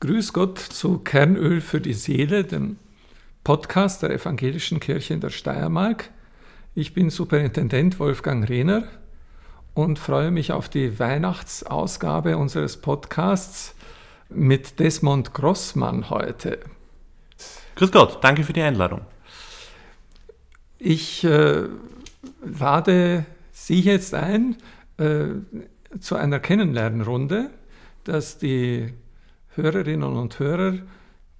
Grüß Gott zu Kernöl für die Seele, dem Podcast der Evangelischen Kirche in der Steiermark. Ich bin Superintendent Wolfgang Rehner und freue mich auf die Weihnachtsausgabe unseres Podcasts mit Desmond Grossmann heute. Grüß Gott, danke für die Einladung. Ich äh, lade Sie jetzt ein äh, zu einer Kennenlernrunde, dass die Hörerinnen und Hörer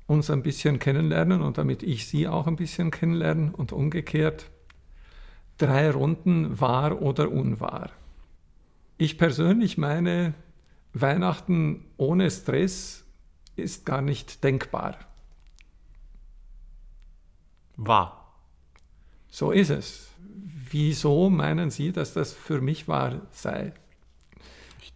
uns ein bisschen kennenlernen und damit ich Sie auch ein bisschen kennenlernen und umgekehrt. Drei Runden wahr oder unwahr. Ich persönlich meine, Weihnachten ohne Stress ist gar nicht denkbar. Wahr. So ist es. Wieso meinen Sie, dass das für mich wahr sei?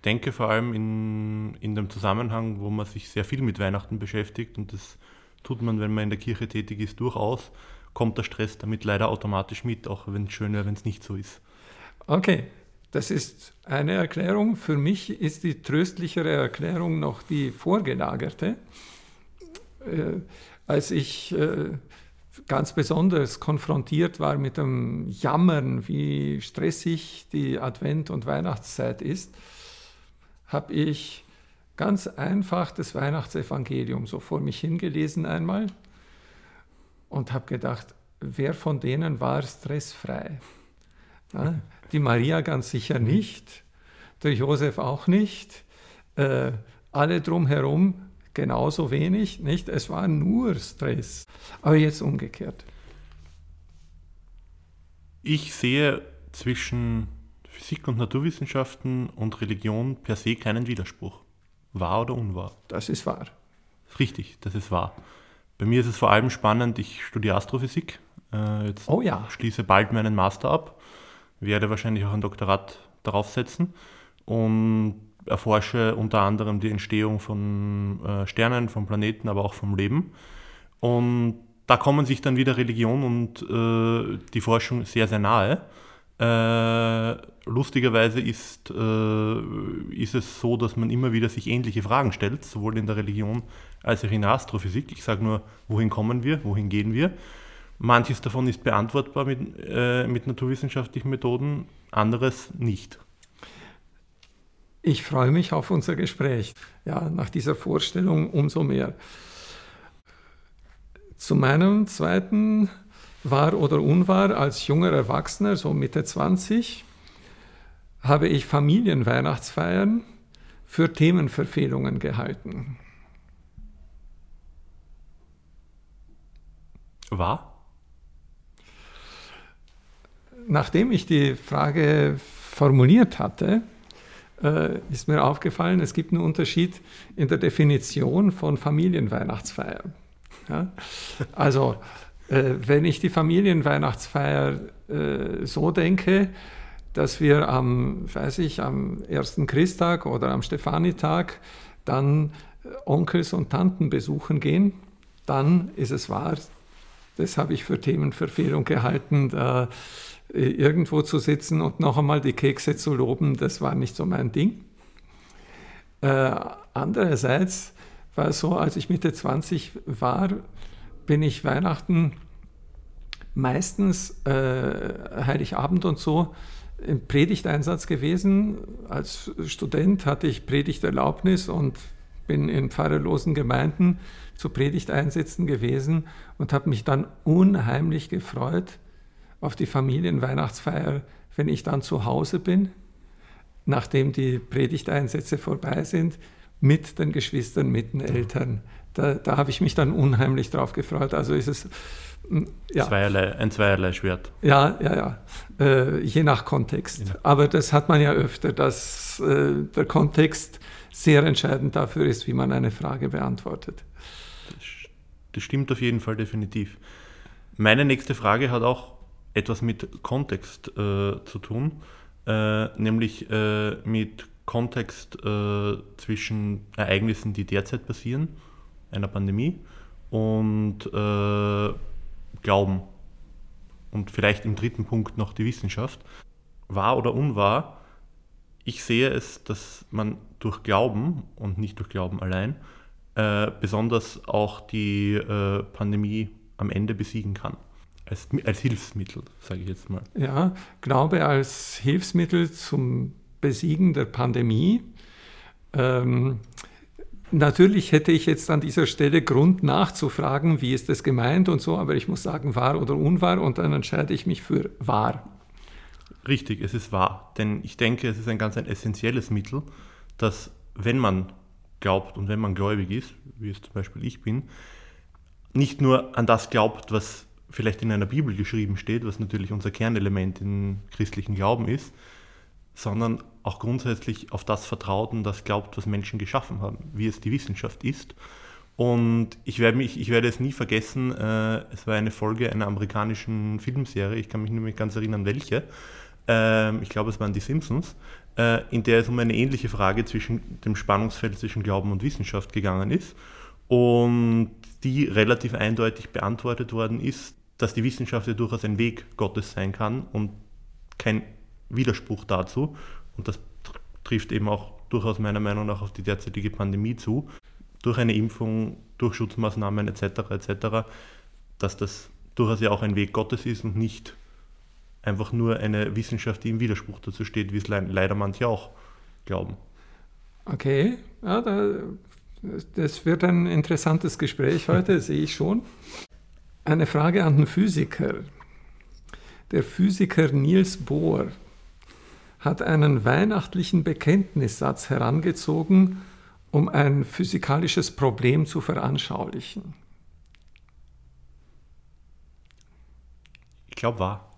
denke vor allem in, in dem Zusammenhang, wo man sich sehr viel mit Weihnachten beschäftigt und das tut man, wenn man in der Kirche tätig ist, durchaus, kommt der Stress damit leider automatisch mit, auch wenn es schön wäre, wenn es nicht so ist. Okay, das ist eine Erklärung. Für mich ist die tröstlichere Erklärung noch die vorgelagerte. Äh, als ich äh, ganz besonders konfrontiert war mit dem Jammern, wie stressig die Advent- und Weihnachtszeit ist, habe ich ganz einfach das Weihnachtsevangelium so vor mich hingelesen einmal und habe gedacht, wer von denen war stressfrei? Ja, die Maria ganz sicher nicht, der Josef auch nicht, äh, alle drumherum genauso wenig, nicht? Es war nur Stress. Aber jetzt umgekehrt. Ich sehe zwischen Physik und Naturwissenschaften und Religion per se keinen Widerspruch. Wahr oder unwahr? Das ist wahr. Richtig, das ist wahr. Bei mir ist es vor allem spannend, ich studiere Astrophysik. Äh, jetzt oh ja. schließe bald meinen Master ab, werde wahrscheinlich auch ein Doktorat darauf setzen und erforsche unter anderem die Entstehung von äh, Sternen, von Planeten, aber auch vom Leben. Und da kommen sich dann wieder Religion und äh, die Forschung sehr, sehr nahe. Äh, lustigerweise ist, äh, ist es so, dass man immer wieder sich ähnliche Fragen stellt, sowohl in der Religion als auch in der Astrophysik. Ich sage nur, wohin kommen wir, wohin gehen wir? Manches davon ist beantwortbar mit, äh, mit naturwissenschaftlichen Methoden, anderes nicht. Ich freue mich auf unser Gespräch. Ja, nach dieser Vorstellung umso mehr. Zu meinem zweiten Wahr oder unwahr als junger Erwachsener, so Mitte 20, habe ich Familienweihnachtsfeiern für Themenverfehlungen gehalten. War? Nachdem ich die Frage formuliert hatte, äh, ist mir aufgefallen, es gibt einen Unterschied in der Definition von Familienweihnachtsfeier. Ja? Also, äh, wenn ich die Familienweihnachtsfeier äh, so denke, dass wir am, weiß ich, am ersten Christtag oder am Stefanitag dann äh, Onkels und Tanten besuchen gehen, dann ist es wahr, das habe ich für Themenverfehlung gehalten, da irgendwo zu sitzen und noch einmal die Kekse zu loben, das war nicht so mein Ding. Äh, andererseits war es so, als ich Mitte 20 war, bin ich Weihnachten meistens äh, Heiligabend und so im Predigteinsatz gewesen. Als Student hatte ich Predigterlaubnis und bin in pfarrerlosen Gemeinden zu Predigteinsätzen gewesen und habe mich dann unheimlich gefreut auf die Familienweihnachtsfeier, wenn ich dann zu Hause bin, nachdem die Predigteinsätze vorbei sind, mit den Geschwistern, mit den Eltern. Da, da habe ich mich dann unheimlich drauf gefreut. Also ist es hm, ja. Zweierlei, ein zweierlei Schwert. Ja, ja, ja. Äh, je nach Kontext. Ja. Aber das hat man ja öfter, dass äh, der Kontext sehr entscheidend dafür ist, wie man eine Frage beantwortet. Das, das stimmt auf jeden Fall definitiv. Meine nächste Frage hat auch etwas mit Kontext äh, zu tun, äh, nämlich äh, mit Kontext äh, zwischen Ereignissen, die derzeit passieren, einer Pandemie, und äh, Glauben. Und vielleicht im dritten Punkt noch die Wissenschaft. Wahr oder unwahr, ich sehe es, dass man durch Glauben und nicht durch Glauben allein äh, besonders auch die Pandemie am Ende besiegen kann. Als, als Hilfsmittel, sage ich jetzt mal. Ja, Glaube als Hilfsmittel zum Besiegen der Pandemie. Ähm, natürlich hätte ich jetzt an dieser Stelle Grund nachzufragen, wie ist das gemeint und so, aber ich muss sagen, wahr oder unwahr und dann entscheide ich mich für wahr. Richtig, es ist wahr, denn ich denke, es ist ein ganz ein essentielles Mittel, dass wenn man glaubt und wenn man gläubig ist, wie es zum Beispiel ich bin, nicht nur an das glaubt, was vielleicht in einer Bibel geschrieben steht, was natürlich unser Kernelement im christlichen Glauben ist, sondern auch grundsätzlich auf das vertraut und das glaubt, was Menschen geschaffen haben, wie es die Wissenschaft ist. Und ich werde, mich, ich werde es nie vergessen, äh, es war eine Folge einer amerikanischen Filmserie, ich kann mich nicht mehr ganz erinnern, welche. Äh, ich glaube, es waren die Simpsons, äh, in der es um eine ähnliche Frage zwischen dem Spannungsfeld zwischen Glauben und Wissenschaft gegangen ist. Und die relativ eindeutig beantwortet worden ist, dass die Wissenschaft ja durchaus ein Weg Gottes sein kann und kein Widerspruch dazu. Und das trifft eben auch durchaus meiner Meinung nach auf die derzeitige Pandemie zu. Durch eine Impfung, durch Schutzmaßnahmen etc. etc., dass das durchaus ja auch ein Weg Gottes ist und nicht einfach nur eine Wissenschaft, die im Widerspruch dazu steht, wie es leider manche auch glauben. Okay, ja, da, das wird ein interessantes Gespräch heute, sehe ich schon. Eine Frage an den Physiker. Der Physiker Niels Bohr hat einen weihnachtlichen Bekenntnissatz herangezogen, um ein physikalisches Problem zu veranschaulichen. Ich glaube wahr.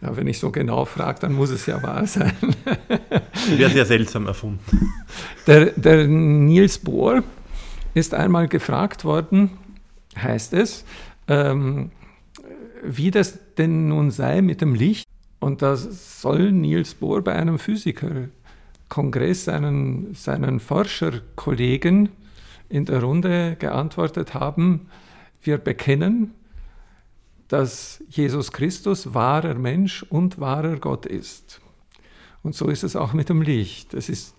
Ja, wenn ich so genau frage, dann muss es ja wahr sein. Wäre sehr seltsam erfunden. Der, der Niels Bohr ist einmal gefragt worden, heißt es, ähm, wie das denn nun sei mit dem Licht. Und da soll Niels Bohr bei einem Physikerkongress seinen, seinen Forscherkollegen in der Runde geantwortet haben, wir bekennen, dass Jesus Christus wahrer Mensch und wahrer Gott ist. Und so ist es auch mit dem Licht. Es ist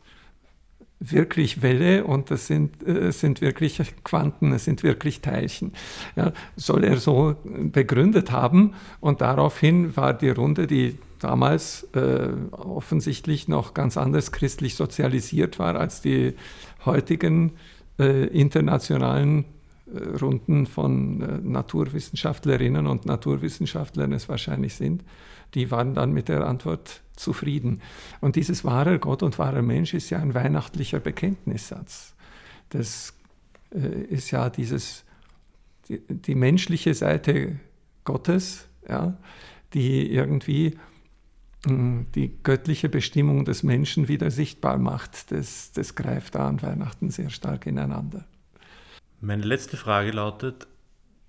wirklich Welle und das sind, äh, sind wirklich Quanten, es sind wirklich Teilchen. Ja, soll er so begründet haben und daraufhin war die Runde, die damals äh, offensichtlich noch ganz anders christlich sozialisiert war als die heutigen äh, internationalen Runden von äh, Naturwissenschaftlerinnen und Naturwissenschaftlern es wahrscheinlich sind, die waren dann mit der Antwort zufrieden. Und dieses wahrer Gott und wahrer Mensch ist ja ein weihnachtlicher Bekenntnissatz. Das äh, ist ja dieses, die, die, menschliche Seite Gottes, ja, die irgendwie hm, die göttliche Bestimmung des Menschen wieder sichtbar macht. Das, das greift da an Weihnachten sehr stark ineinander. Meine letzte Frage lautet,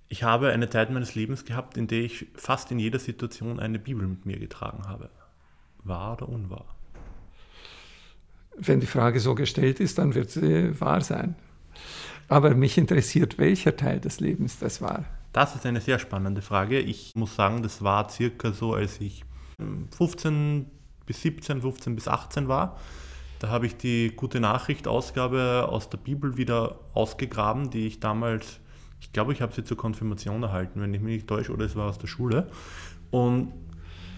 ich habe eine Zeit meines Lebens gehabt, in der ich fast in jeder Situation eine Bibel mit mir getragen habe. Wahr oder unwahr? Wenn die Frage so gestellt ist, dann wird sie wahr sein. Aber mich interessiert, welcher Teil des Lebens das war. Das ist eine sehr spannende Frage. Ich muss sagen, das war circa so, als ich 15 bis 17, 15 bis 18 war. Da habe ich die gute Nachricht-Ausgabe aus der Bibel wieder ausgegraben, die ich damals, ich glaube, ich habe sie zur Konfirmation erhalten, wenn ich mich nicht täusche, oder es war aus der Schule. Und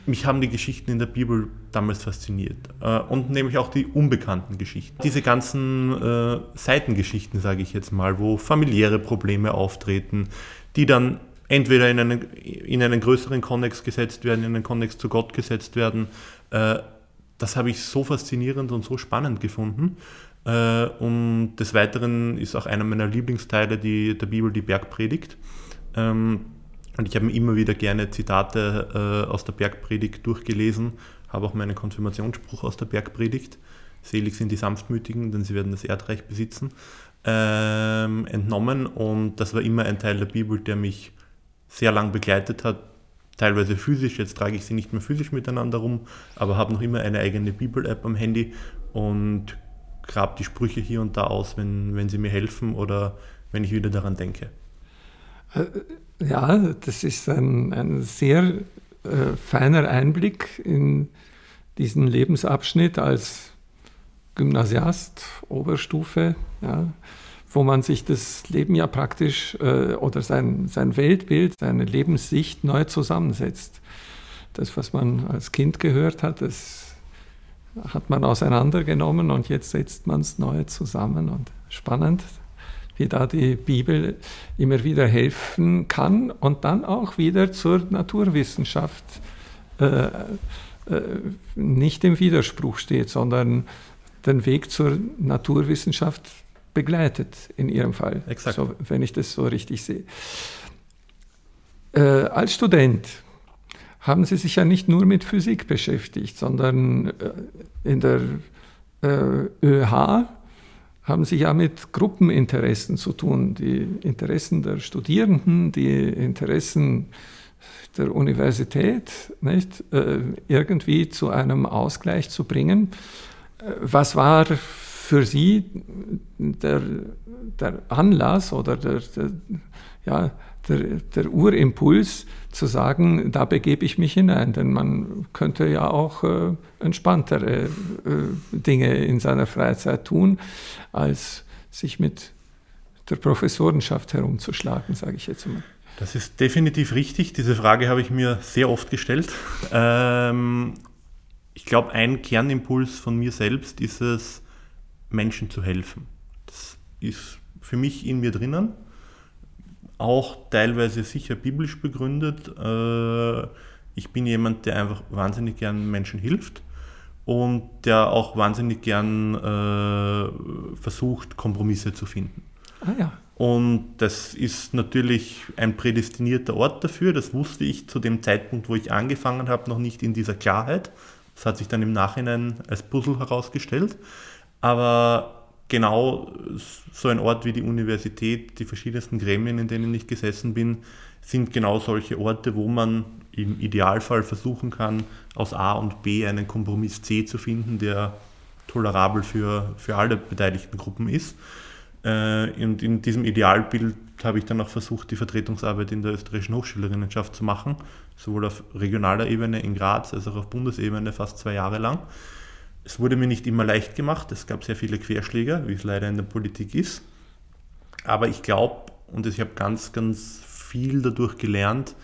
mich haben die Geschichten in der Bibel damals fasziniert. Äh, und nämlich auch die unbekannten Geschichten. Diese ganzen äh, Seitengeschichten, sage ich jetzt mal, wo familiäre Probleme auftreten, die dann entweder in einen, in einen größeren Kontext gesetzt werden, in einen Kontext zu Gott gesetzt werden. Äh, das habe ich so faszinierend und so spannend gefunden. Äh, und des Weiteren ist auch einer meiner Lieblingsteile die, der Bibel die Bergpredigt. Ähm, und ich habe mir immer wieder gerne Zitate äh, aus der Bergpredigt durchgelesen, habe auch meinen Konfirmationsspruch aus der Bergpredigt, selig sind die Sanftmütigen, denn sie werden das Erdreich besitzen, ähm, entnommen. Und das war immer ein Teil der Bibel, der mich sehr lang begleitet hat, teilweise physisch, jetzt trage ich sie nicht mehr physisch miteinander rum, aber habe noch immer eine eigene Bibel-App am Handy und grabe die Sprüche hier und da aus, wenn, wenn sie mir helfen oder wenn ich wieder daran denke. Äh, ja, das ist ein, ein sehr äh, feiner Einblick in diesen Lebensabschnitt als Gymnasiast, Oberstufe, ja, wo man sich das Leben ja praktisch äh, oder sein, sein Weltbild, seine Lebenssicht neu zusammensetzt. Das, was man als Kind gehört hat, das hat man auseinandergenommen und jetzt setzt man es neu zusammen und spannend, wie da die Bibel immer wieder helfen kann und dann auch wieder zur Naturwissenschaft äh, äh, nicht im Widerspruch steht, sondern den Weg zur Naturwissenschaft begleitet, in Ihrem Fall, so, wenn ich das so richtig sehe. Äh, als Student haben Sie sich ja nicht nur mit Physik beschäftigt, sondern äh, in der äh, ÖH haben Sie ja mit Gruppeninteressen zu tun. Die Interessen der Studierenden, die Interessen der Universität, nicht, äh, irgendwie zu einem Ausgleich zu bringen. Was war für Sie der, der Anlass oder der, der, ja, der, der Urimpuls zu sagen, da begebe ich mich hinein? Denn man könnte ja auch äh, entspanntere äh, Dinge in seiner Freizeit tun, als sich mit der Professorenschaft herumzuschlagen, sage ich jetzt mal. Das ist definitiv richtig. Diese Frage habe ich mir sehr oft gestellt. Ähm, ich glaube, ein Kernimpuls von mir selbst ist es, Menschen zu helfen. Das ist für mich in mir drinnen, auch teilweise sicher biblisch begründet. Äh, ich bin jemand, der einfach wahnsinnig gern Menschen hilft und der auch wahnsinnig gern äh, versucht, Kompromisse zu finden. Ah ja. Und das ist natürlich ein prädestinierter Ort dafür. Das wusste ich zu dem Zeitpunkt, wo ich angefangen habe, noch nicht in dieser Klarheit. Das hat sich dann im Nachhinein als Puzzle herausgestellt. Aber genau so ein Ort wie die Universität, die verschiedensten Gremien, in denen ich gesessen bin, sind genau solche Orte, wo man im Idealfall versuchen kann, aus A und B einen Kompromiss C zu finden, der tolerabel für, für alle beteiligten Gruppen ist. Äh, und in diesem Idealbild habe ich dann auch versucht, die Vertretungsarbeit in der österreichischen Hochschülerinnenschaft zu machen, sowohl auf regionaler Ebene in Graz als auch auf Bundesebene fast zwei Jahre lang. Es wurde mir nicht immer leicht gemacht, es gab sehr viele Querschläger, wie es leider in der Politik ist. Aber ich glaube, und ich habe ganz, ganz viel dadurch gelernt,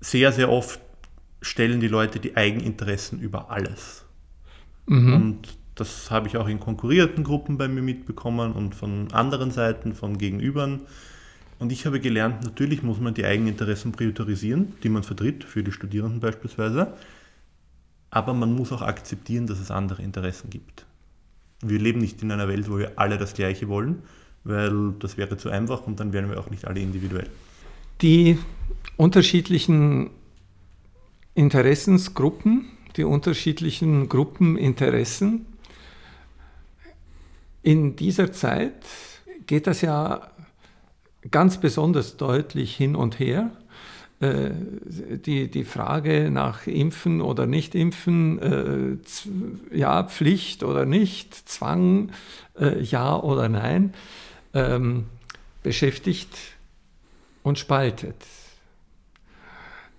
sehr, sehr oft stellen die Leute die Eigeninteressen über alles. Mhm. Und das habe ich auch in konkurrierenden Gruppen bei mir mitbekommen und von anderen Seiten, von Gegenübern. Und ich habe gelernt, natürlich muss man die Eigeninteressen priorisieren, die man vertritt, für die Studierenden beispielsweise. Aber man muss auch akzeptieren, dass es andere Interessen gibt. Wir leben nicht in einer Welt, wo wir alle das Gleiche wollen, weil das wäre zu einfach und dann wären wir auch nicht alle individuell. Die unterschiedlichen Interessensgruppen, die unterschiedlichen Gruppeninteressen, in dieser Zeit geht das ja ganz besonders deutlich hin und her. Äh, die, die Frage nach Impfen oder Nicht-Impfen, äh, ja, Pflicht oder nicht, Zwang, äh, ja oder nein, ähm, beschäftigt und spaltet.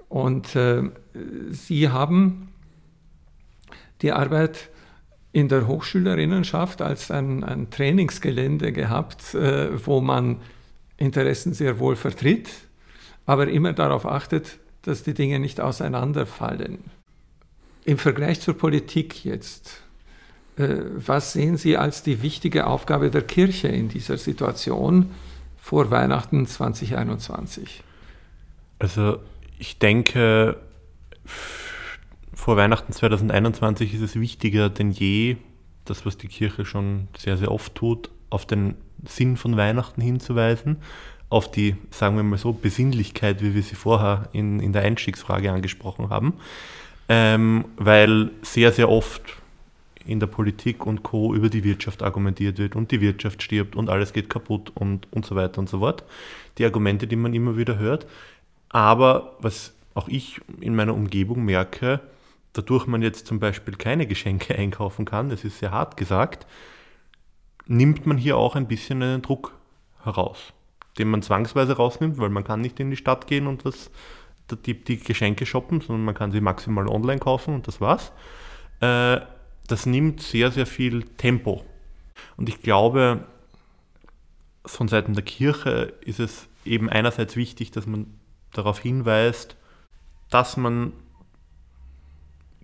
Und Sie haben die Arbeit in der Hochschülerinnenschaft als ein, ein Trainingsgelände gehabt, wo man Interessen sehr wohl vertritt aber immer darauf achtet, dass die Dinge nicht auseinanderfallen. Im Vergleich zur Politik jetzt, äh, was sehen Sie als die wichtige Aufgabe der Kirche in dieser Situation vor Weihnachten 2021? Also ich denke, vor Weihnachten 2021 ist es wichtiger denn je, das, was die Kirche schon sehr, sehr oft tut, auf den Sinn von Weihnachten hinzuweisen, auf die, sagen wir mal so, Besinnlichkeit, wie wir sie vorher in, in der Einstiegsfrage angesprochen haben, ähm, weil sehr, sehr oft in der Politik und Co. über die Wirtschaft argumentiert wird und die Wirtschaft stirbt und alles geht kaputt und, und so weiter und so fort. Die Argumente, die man immer wieder hört. Aber was auch ich in meiner Umgebung merke, dadurch man jetzt zum Beispiel keine Geschenke einkaufen kann, das ist sehr hart gesagt, nimmt man hier auch ein bisschen einen Druck heraus, den man zwangsweise rausnimmt, weil man kann nicht in die Stadt gehen und was, die, die Geschenke shoppen, sondern man kann sie maximal online kaufen und das war's. Äh, das nimmt sehr, sehr viel Tempo. Und ich glaube, von Seiten der Kirche ist es eben einerseits wichtig, dass man darauf hinweist, dass man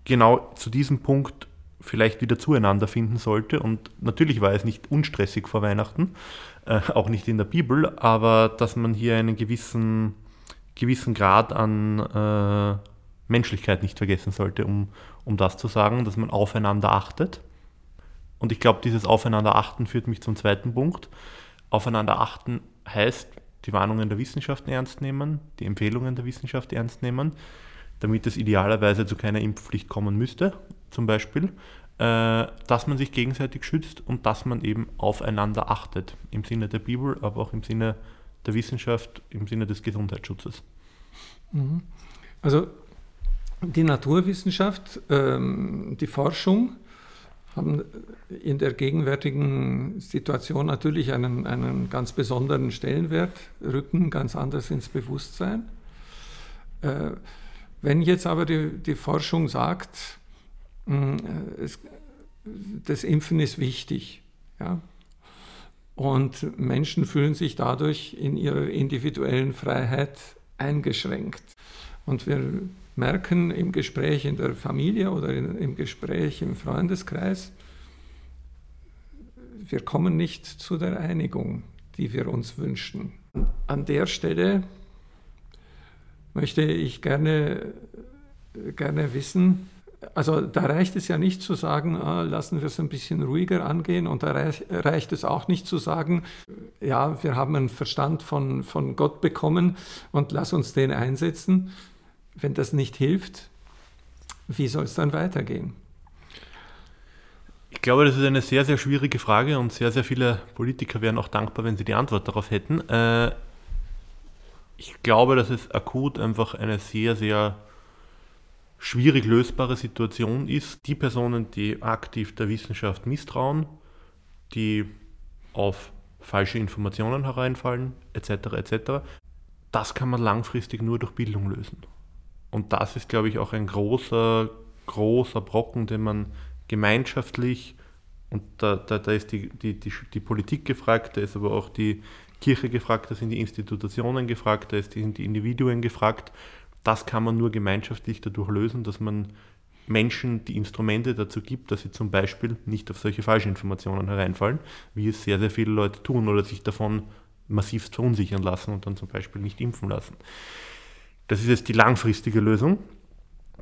genau zu diesem Punkt vielleicht wieder zueinander finden sollte. Und natürlich war es nicht unstressig vor Weihnachten, äh, auch nicht in der Bibel, aber dass man hier einen gewissen, gewissen Grad an äh, Menschlichkeit nicht vergessen sollte, um, um das zu sagen, dass man aufeinander achtet. Und ich glaube, dieses Aufeinander-Achten führt mich zum zweiten Punkt. Aufeinander-Achten heißt, die Warnungen der Wissenschaft ernst nehmen, die Empfehlungen der Wissenschaft ernst nehmen, damit es idealerweise zu keiner Impfpflicht kommen müsste, zum Beispiel, äh, dass man sich gegenseitig schützt und dass man eben aufeinander achtet, im Sinne der Bibel, aber auch im Sinne der Wissenschaft, im Sinne des Gesundheitsschutzes. Mhm. Also die Naturwissenschaft, ähm, die Forschung haben in der gegenwärtigen Situation natürlich einen, einen ganz besonderen Stellenwert, rücken ganz anders ins Bewusstsein. Äh, wenn jetzt aber die, die Forschung sagt, es, das Impfen ist wichtig, ja, und Menschen fühlen sich dadurch in ihrer individuellen Freiheit eingeschränkt. Und wir merken im Gespräch in der Familie oder in, im Gespräch im Freundeskreis, wir kommen nicht zu der Einigung, die wir uns wünschen. An der Stelle möchte ich gerne, gerne wissen, also da reicht es ja nicht zu sagen, ah, lassen wir es ein bisschen ruhiger angehen und da reicht es auch nicht zu sagen, ja, wir haben einen Verstand von, von Gott bekommen und lass uns den einsetzen, wenn das nicht hilft, wie soll es dann weitergehen? Ich glaube, das ist eine sehr, sehr schwierige Frage und sehr, sehr viele Politiker wären auch dankbar, wenn sie die Antwort darauf hätten. Äh, ich glaube, dass es akut einfach eine sehr, sehr schwierig lösbare Situation ist. Die Personen, die aktiv der Wissenschaft misstrauen, die auf falsche Informationen hereinfallen, etc., etc., das kann man langfristig nur durch Bildung lösen. Und das ist, glaube ich, auch ein großer, großer Brocken, den man gemeinschaftlich, und da, da, da ist die, die, die, die, Politik gefragt, da ist aber auch die Kirche gefragt, da sind die Institutionen gefragt, da sind die Individuen gefragt. Das kann man nur gemeinschaftlich dadurch lösen, dass man Menschen die Instrumente dazu gibt, dass sie zum Beispiel nicht auf solche Falschinformationen hereinfallen, wie es sehr, sehr viele Leute tun oder sich davon massivst verunsichern lassen und dann zum Beispiel nicht impfen lassen. Das ist jetzt die langfristige Lösung,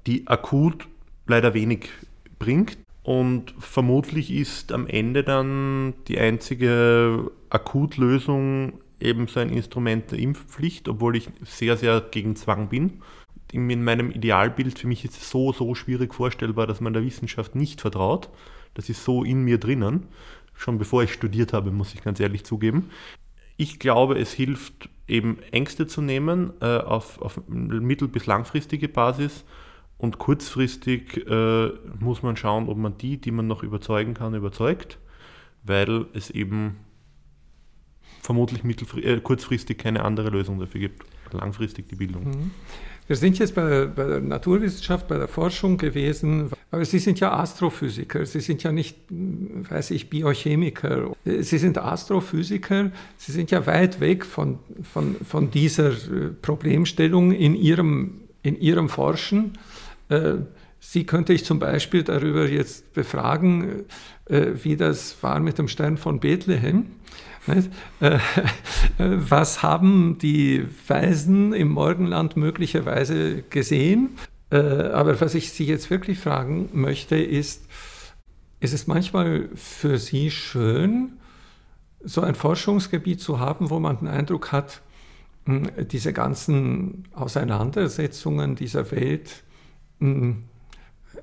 die akut leider wenig bringt. Und vermutlich ist am Ende dann die einzige Akutlösung eben so ein Instrument der Impfpflicht, obwohl ich sehr, sehr gegen Zwang bin. In meinem Idealbild für mich ist es so, so schwierig vorstellbar, dass man der Wissenschaft nicht vertraut. Das ist so in mir drinnen. Schon bevor ich studiert habe, muss ich ganz ehrlich zugeben. Ich glaube, es hilft eben Ängste zu nehmen äh, auf, auf mittel- bis langfristige Basis und kurzfristig äh, muss man schauen, ob man die, die man noch überzeugen kann, überzeugt, weil es eben vermutlich äh, kurzfristig keine andere Lösung dafür gibt. Langfristig die Bildung. Mhm. Wir sind jetzt bei, bei, der Naturwissenschaft, bei der Forschung gewesen, aber Sie sind ja Astrophysiker, Sie sind ja nicht, weiß ich, Biochemiker. Sie sind Astrophysiker, Sie sind ja weit weg von, von, von dieser äh, Problemstellung in Ihrem, in Ihrem Forschen. Äh, Sie könnte ich zum Beispiel darüber jetzt befragen, äh, wie das war mit dem Stern von Bethlehem. Äh, was haben die Weisen im Morgenland möglicherweise gesehen? Aber was ich Sie jetzt wirklich fragen möchte, ist, ist es manchmal für Sie schön, so ein Forschungsgebiet zu haben, wo man den Eindruck hat, hm, diese ganzen Auseinandersetzungen dieser Welt,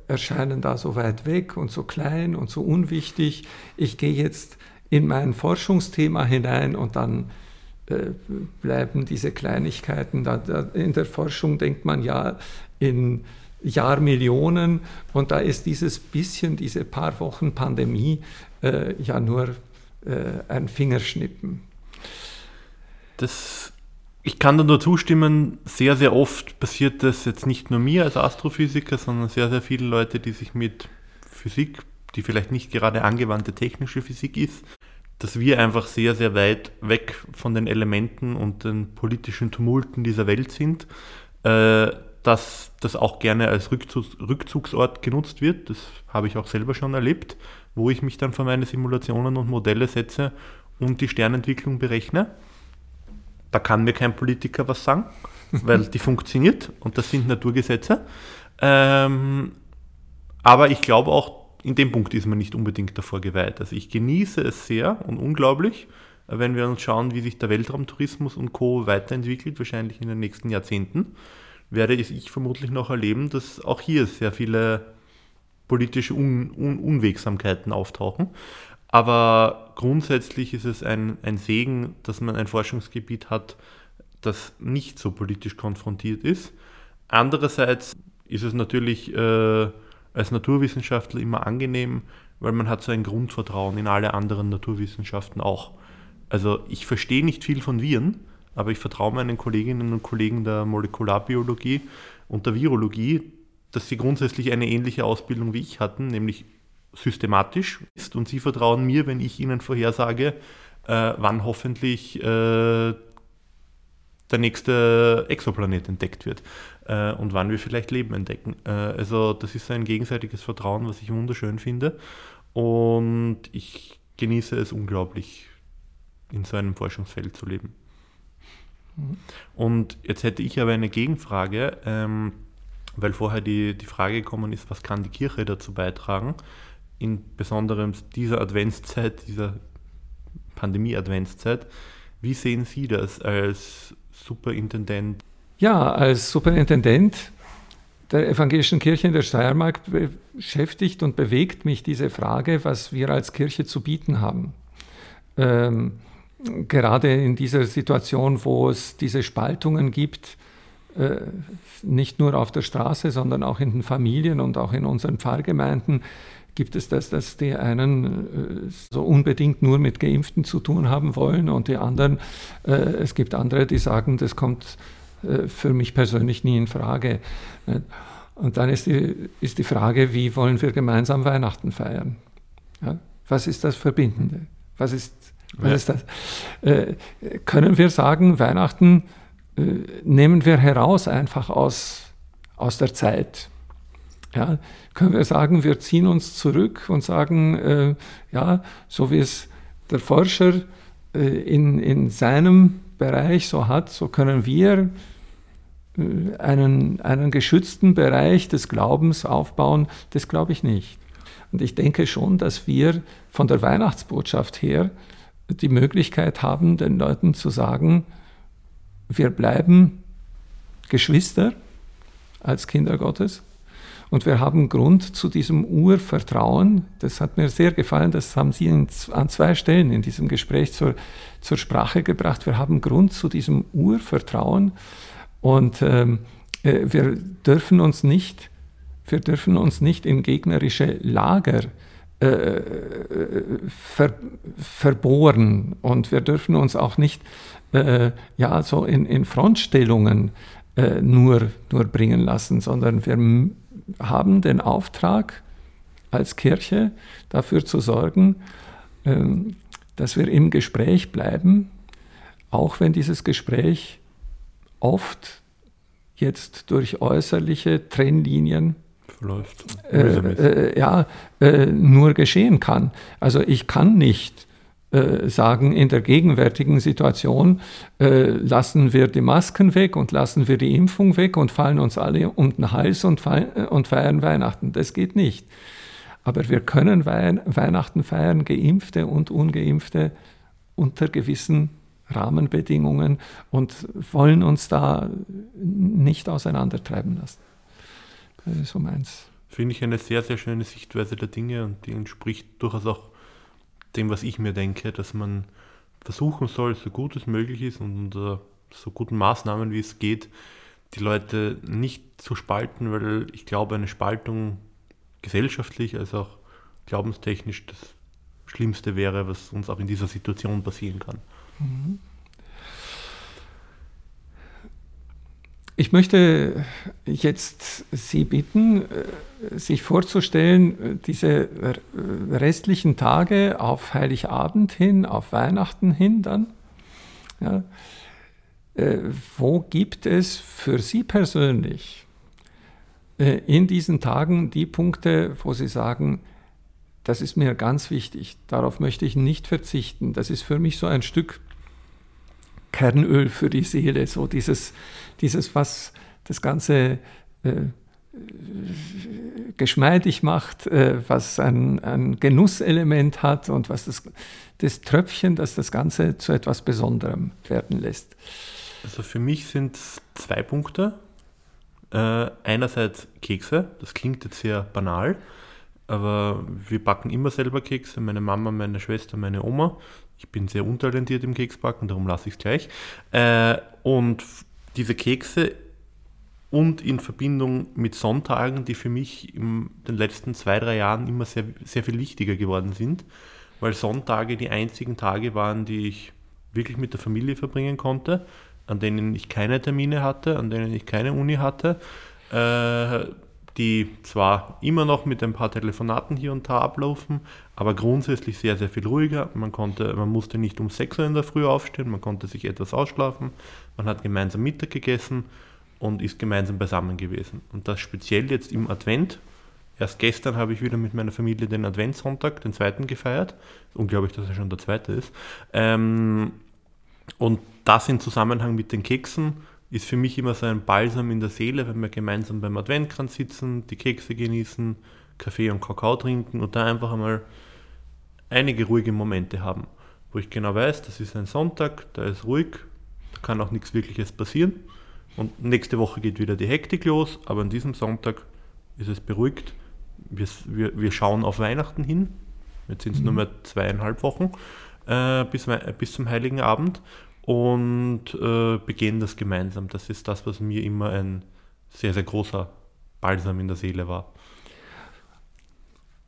erscheinen da so weit weg und so klein und so unwichtig. Ich gehe jetzt in mein Forschungsthema hinein und dann äh, bleiben diese Kleinigkeiten. Da, da, in der Forschung denkt man ja in Jahrmillionen und da ist dieses bisschen, diese paar Wochen Pandemie äh, ja nur äh, ein Fingerschnippen. Das, ich kann da nur zustimmen, sehr, sehr oft passiert das jetzt nicht nur mir als Astrophysiker, sondern sehr, sehr viele Leute, die sich mit Physik, die vielleicht nicht gerade angewandte technische Physik ist, dass wir einfach sehr, sehr weit weg von den Elementen und den politischen Tumulten dieser Welt sind, äh, dass das auch gerne als Rückzugsort genutzt wird. Das habe ich auch selber schon erlebt, wo ich mich dann vor meine Simulationen und Modelle setze und die Sternentwicklung berechne. Da kann mir kein Politiker was sagen, weil die funktioniert und das sind Naturgesetze. Ähm, aber ich glaube auch, in dem Punkt ist man nicht unbedingt davor geweiht. Also ich genieße es sehr und unglaublich, wenn wir uns schauen, wie sich der Weltraumtourismus und Co. weiterentwickelt, wahrscheinlich in den nächsten Jahrzehnten, werde ich vermutlich noch erleben, dass auch hier sehr viele politische Un Un Unwegsamkeiten auftauchen. Aber grundsätzlich ist es ein, ein Segen, dass man ein Forschungsgebiet hat, das nicht so politisch konfrontiert ist. Andererseits ist es natürlich äh, als Naturwissenschaftler immer angenehm, weil man hat so ein Grundvertrauen in alle anderen Naturwissenschaften auch. Also ich verstehe nicht viel von Viren, aber ich vertraue meinen Kolleginnen und Kollegen der Molekularbiologie und der Virologie, dass sie grundsätzlich eine ähnliche Ausbildung wie ich hatten, nämlich systematisch ist und sie vertrauen mir, wenn ich ihnen vorhersage, äh, wann hoffentlich äh, der nächste Exoplanet entdeckt wird äh, und wann wir vielleicht Leben entdecken. Äh, also das ist ein gegenseitiges Vertrauen, was ich wunderschön finde und ich genieße es unglaublich, in so einem Forschungsfeld zu leben. Mhm. Und jetzt hätte ich aber eine Gegenfrage, ähm, weil vorher die, die Frage gekommen ist, was kann die Kirche dazu beitragen? In besonderem dieser Adventszeit, dieser Pandemie-Adventszeit. Wie sehen Sie das als Superintendent ja, als Superintendent der Evangelischen Kirche in der Steiermark beschäftigt und bewegt mich diese Frage, was wir als Kirche zu bieten haben. Ähm, gerade in dieser Situation, wo es diese Spaltungen gibt, äh, nicht nur auf der Straße, sondern auch in den Familien und auch in unseren Pfarrgemeinden, gibt es das, dass die einen äh, so unbedingt nur mit Geimpften zu tun haben wollen und die anderen, äh, es gibt andere, die sagen, das kommt für mich persönlich nie in Frage. Und dann ist die, ist die Frage, wie wollen wir gemeinsam Weihnachten feiern? Ja, was ist das Verbindende? Was ist, was ja. ist das? Äh, können wir sagen, Weihnachten äh, nehmen wir heraus einfach aus, aus der Zeit? Ja, können wir sagen, wir ziehen uns zurück und sagen, äh, ja, so wie es der Forscher äh, in, in seinem Bereich so hat, so können wir äh, einen, einen geschützten Bereich des Glaubens aufbauen, das glaube ich nicht. Und ich denke schon, dass wir von der Weihnachtsbotschaft her die Möglichkeit haben, den Leuten zu sagen, wir bleiben Geschwister als Kinder Gottes und wir haben Grund zu diesem Urvertrauen. Das hat mir sehr gefallen, das haben Sie in, an zwei Stellen in diesem Gespräch zur, zur Sprache gebracht. Wir haben Grund zu diesem Urvertrauen und ähm, äh, wir dürfen uns nicht, wir dürfen uns nicht in gegnerische Lager äh, äh, ver, verbohren. Und wir dürfen uns auch nicht äh, ja, so in, in Frontstellungen äh, nur, nur bringen lassen, sondern wir haben den Auftrag als Kirche dafür zu sorgen, ähm, dass wir im Gespräch bleiben, auch wenn dieses Gespräch oft jetzt durch äußerliche Trennlinien verläuft. Äh, äh, ja, äh, nur geschehen kann. Also ich kann nicht äh, sagen, in der gegenwärtigen Situation äh, lassen wir die Masken weg und lassen wir die Impfung weg und fallen uns alle um den Hals und, äh, und feiern Weihnachten. Das geht nicht. Aber wir können Weihnachten feiern, geimpfte und ungeimpfte, unter gewissen Rahmenbedingungen und wollen uns da nicht auseinandertreiben lassen. Das ist so meins. Finde ich eine sehr, sehr schöne Sichtweise der Dinge und die entspricht durchaus auch dem, was ich mir denke, dass man versuchen soll, so gut es möglich ist und unter so guten Maßnahmen wie es geht, die Leute nicht zu spalten, weil ich glaube, eine Spaltung gesellschaftlich als auch glaubenstechnisch das Schlimmste wäre, was uns auch in dieser Situation passieren kann. Mhm. Ich möchte jetzt Sie bitten, äh, sich vorzustellen, äh, diese restlichen Tage auf Heiligabend hin, auf Weihnachten hin dann. Ja, äh, wo gibt es für Sie persönlich in diesen Tagen die Punkte, wo Sie sagen, das ist mir ganz wichtig, darauf möchte ich nicht verzichten. Das ist für mich so ein Stück Kernöl für die Seele, so dieses, dieses was das Ganze äh, geschmeidig macht, äh, was ein, ein, Genusselement hat und was das, das Tröpfchen, das das Ganze zu etwas Besonderem werden lässt. Also für mich sind es zwei Punkte. Äh, einerseits Kekse, das klingt jetzt sehr banal, aber wir backen immer selber Kekse, meine Mama, meine Schwester, meine Oma. Ich bin sehr untalentiert im Keksbacken, darum lasse ich es gleich. Äh, und diese Kekse und in Verbindung mit Sonntagen, die für mich in den letzten zwei, drei Jahren immer sehr, sehr viel wichtiger geworden sind, weil Sonntage die einzigen Tage waren, die ich wirklich mit der Familie verbringen konnte, an denen ich keine Termine hatte, an denen ich keine Uni hatte. Äh, die zwar immer noch mit ein paar Telefonaten hier und da ablaufen, aber grundsätzlich sehr, sehr viel ruhiger. Man, konnte, man musste nicht um 6 Uhr in der Früh aufstehen, man konnte sich etwas ausschlafen, man hat gemeinsam Mittag gegessen und ist gemeinsam beisammen gewesen. Und das speziell jetzt im Advent. Erst gestern habe ich wieder mit meiner Familie den Adventssonntag, den zweiten, gefeiert. Unglaublich, dass er schon der zweite ist. Ähm, und das in Zusammenhang mit den Keksen ist für mich immer so ein Balsam in der Seele, wenn wir gemeinsam beim Adventkranz sitzen, die Kekse genießen, Kaffee und Kakao trinken und da einfach einmal einige ruhige Momente haben, wo ich genau weiß, das ist ein Sonntag, da ist ruhig, da kann auch nichts Wirkliches passieren. Und nächste Woche geht wieder die Hektik los, aber an diesem Sonntag ist es beruhigt. Wir, wir, wir schauen auf Weihnachten hin. Jetzt sind es mhm. nur mehr zweieinhalb Wochen äh, bis, bis zum Heiligen Abend und äh, begehen das gemeinsam. Das ist das, was mir immer ein sehr, sehr großer Balsam in der Seele war.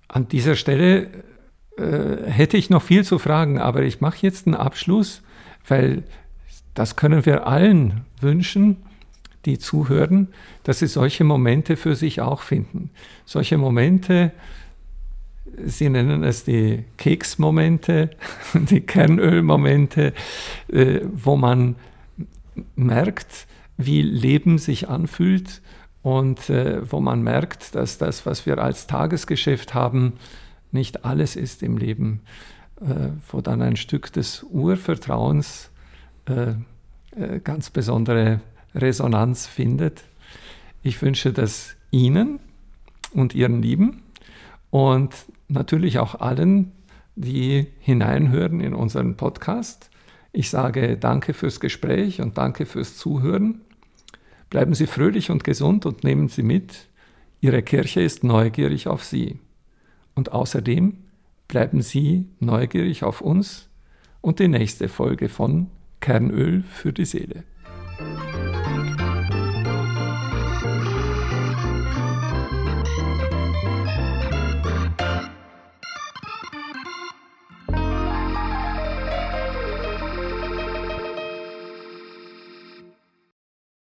An dieser Stelle äh, hätte ich noch viel zu fragen, aber ich mache jetzt einen Abschluss, weil das können wir allen wünschen, die zuhören, dass sie solche Momente für sich auch finden. Solche Momente, Sie nennen es die Keksmomente, die Kernölmomente, äh, wo man merkt, wie Leben sich anfühlt und äh, wo man merkt, dass das, was wir als Tagesgeschäft haben, nicht alles ist im Leben, äh, wo dann ein Stück des Urvertrauens ganz besondere Resonanz findet. Ich wünsche das Ihnen und Ihren Lieben und natürlich auch allen, die hineinhören in unseren Podcast. Ich sage danke fürs Gespräch und danke fürs Zuhören. Bleiben Sie fröhlich und gesund und nehmen Sie mit, Ihre Kirche ist neugierig auf Sie. Und außerdem bleiben Sie neugierig auf uns und die nächste Folge von Kernöl für die Seele.